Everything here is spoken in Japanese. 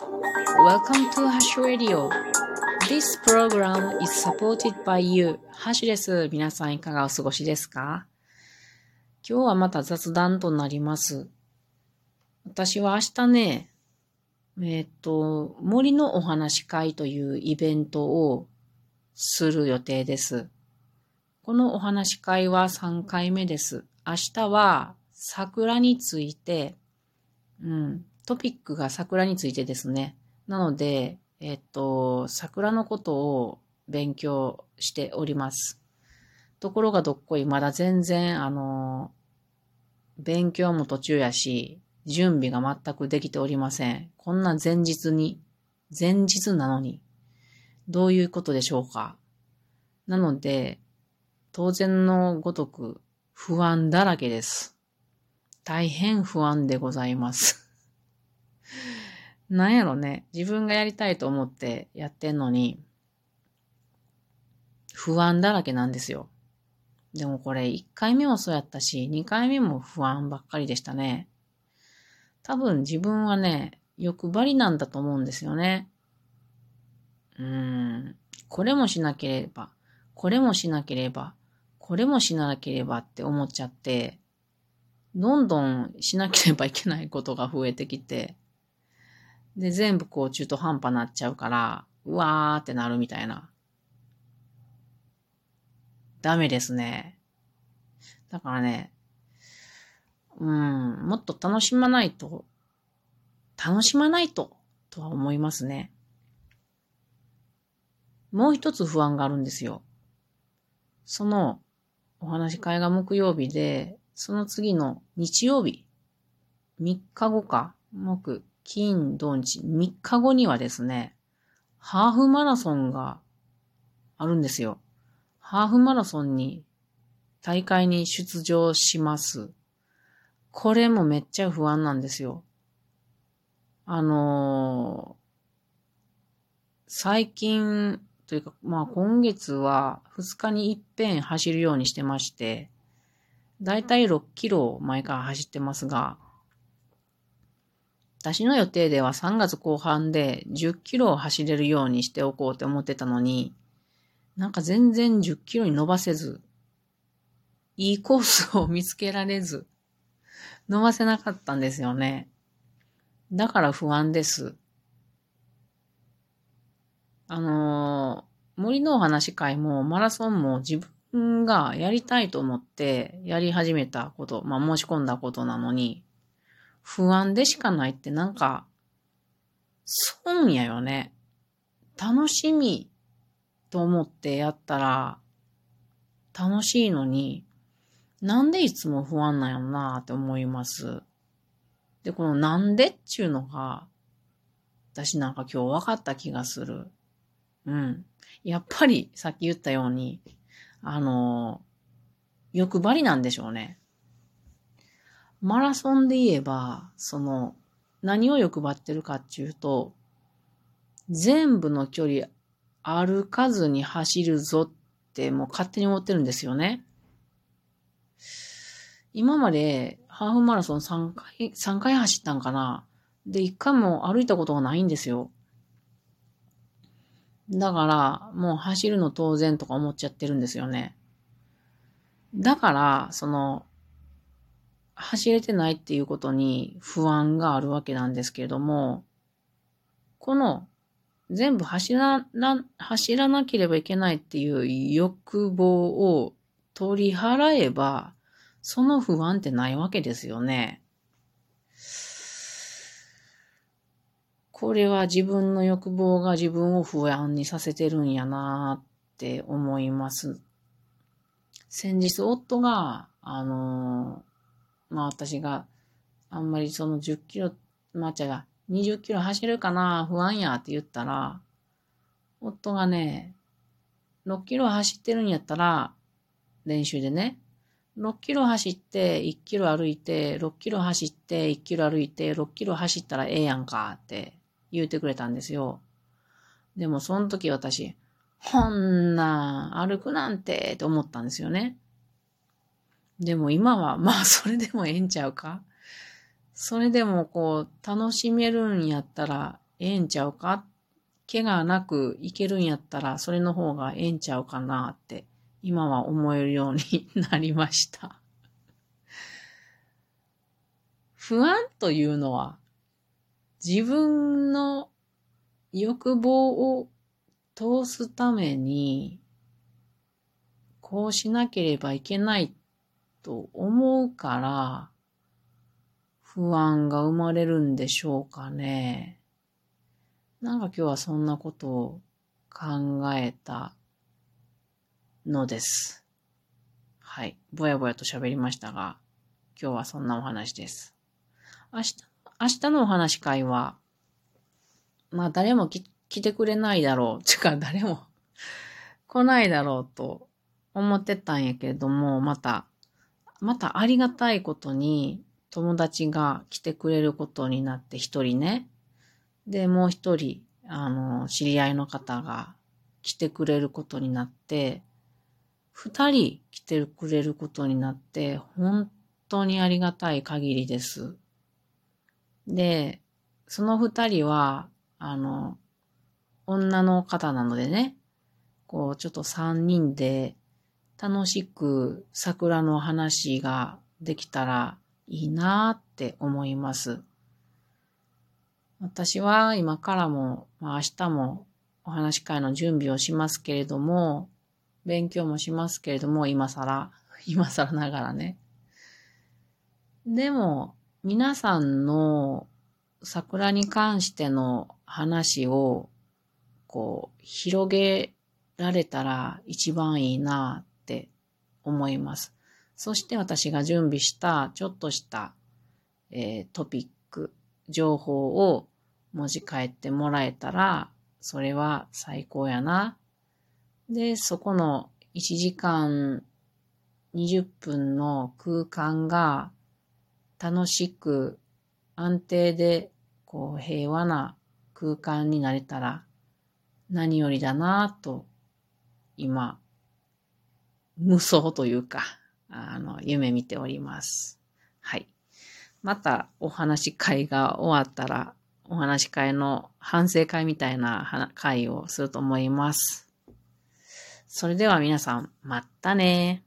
Welcome to Hash Radio. This program is supported by you. ハッシュです。皆さんいかがお過ごしですか？今日はまた雑談となります。私は明日ね、えっ、と、森のお話会というイベントをする予定です。このお話会は3回目です。明日は桜について、うん、トピックが桜についてですね。なので、えっと、桜のことを勉強しております。ところがどっこい、まだ全然、あの、勉強も途中やし、準備が全くできておりません。こんな前日に、前日なのに、どういうことでしょうか。なので、当然のごとく不安だらけです。大変不安でございます。なんやろね。自分がやりたいと思ってやってんのに、不安だらけなんですよ。でもこれ1回目もそうやったし、2回目も不安ばっかりでしたね。多分自分はね、欲張りなんだと思うんですよね。うーん。これもしなければ、これもしなければ、これもしなければって思っちゃって、どんどんしなければいけないことが増えてきて、で、全部こう中途半端なっちゃうから、うわーってなるみたいな。ダメですね。だからね、うん、もっと楽しまないと、楽しまないと、とは思いますね。もう一つ不安があるんですよ。その、お話し会が木曜日で、その次の日曜日、3日後か、木、金、土日、3日後にはですね、ハーフマラソンがあるんですよ。ハーフマラソンに大会に出場します。これもめっちゃ不安なんですよ。あのー、最近というか、まあ今月は2日に一遍走るようにしてまして、だいたい6キロ前から走ってますが、私の予定では3月後半で10キロを走れるようにしておこうって思ってたのに、なんか全然10キロに伸ばせず、いいコースを見つけられず、伸ばせなかったんですよね。だから不安です。あのー、森のお話会もマラソンも自分がやりたいと思ってやり始めたこと、まあ申し込んだことなのに、不安でしかないってなんか、損やよね。楽しみと思ってやったら、楽しいのに、なんでいつも不安なんやろなって思います。で、このなんでっちゅうのが、私なんか今日分かった気がする。うん。やっぱりさっき言ったように、あの、欲張りなんでしょうね。マラソンで言えば、その、何を欲張ってるかっていうと、全部の距離歩かずに走るぞってもう勝手に思ってるんですよね。今までハーフマラソン3回、3回走ったんかなで、1回も歩いたことがないんですよ。だから、もう走るの当然とか思っちゃってるんですよね。だから、その、走れてないっていうことに不安があるわけなんですけれども、この全部走らな、走らなければいけないっていう欲望を取り払えば、その不安ってないわけですよね。これは自分の欲望が自分を不安にさせてるんやなって思います。先日夫が、あのまあ私があんまりその10キロ、まあちゃが20キロ走るかな不安やって言ったら、夫がね、6キロ走ってるんやったら、練習でね、6キロ走って1キロ歩いて、6キロ走って1キロ歩いて、6キロ走ったらええやんかって言うてくれたんですよ。でもその時私、ほんな歩くなんてって思ったんですよね。でも今は、まあそれでもええんちゃうか？それでもこう、楽しめるんやったらええんちゃうか？怪我なくいけるんやったら、それの方がええんちゃうかなって、今は思えるようになりました。不安というのは、自分の欲望を通すために、こうしなければいけないと思うから、不安が生まれるんでしょうかね。なんか今日はそんなことを考えたのです。はい。ぼやぼやと喋りましたが、今日はそんなお話です。明日、明日のお話会は、まあ誰も来てくれないだろう。ちか誰も来ないだろうと思ってたんやけれども、また、またありがたいことに友達が来てくれることになって一人ね。で、もう一人、あの、知り合いの方が来てくれることになって、二人来てくれることになって、本当にありがたい限りです。で、その二人は、あの、女の方なのでね、こう、ちょっと三人で楽しく桜の話ができたらいいなって思います。私は今からも、まあ、明日もお話し会の準備をしますけれども、勉強もしますけれども、今更、今更ながらね。でも、皆さんの桜に関しての話を、こう、広げられたら一番いいなって思います。そして私が準備したちょっとした、えー、トピック、情報を文字変えてもらえたら、それは最高やな。で、そこの1時間20分の空間が楽しく安定でこう平和な空間になれたら何よりだなぁと今無双というかあの夢見ております。はい。またお話会が終わったらお話会の反省会みたいな会をすると思います。それでは皆さん、またね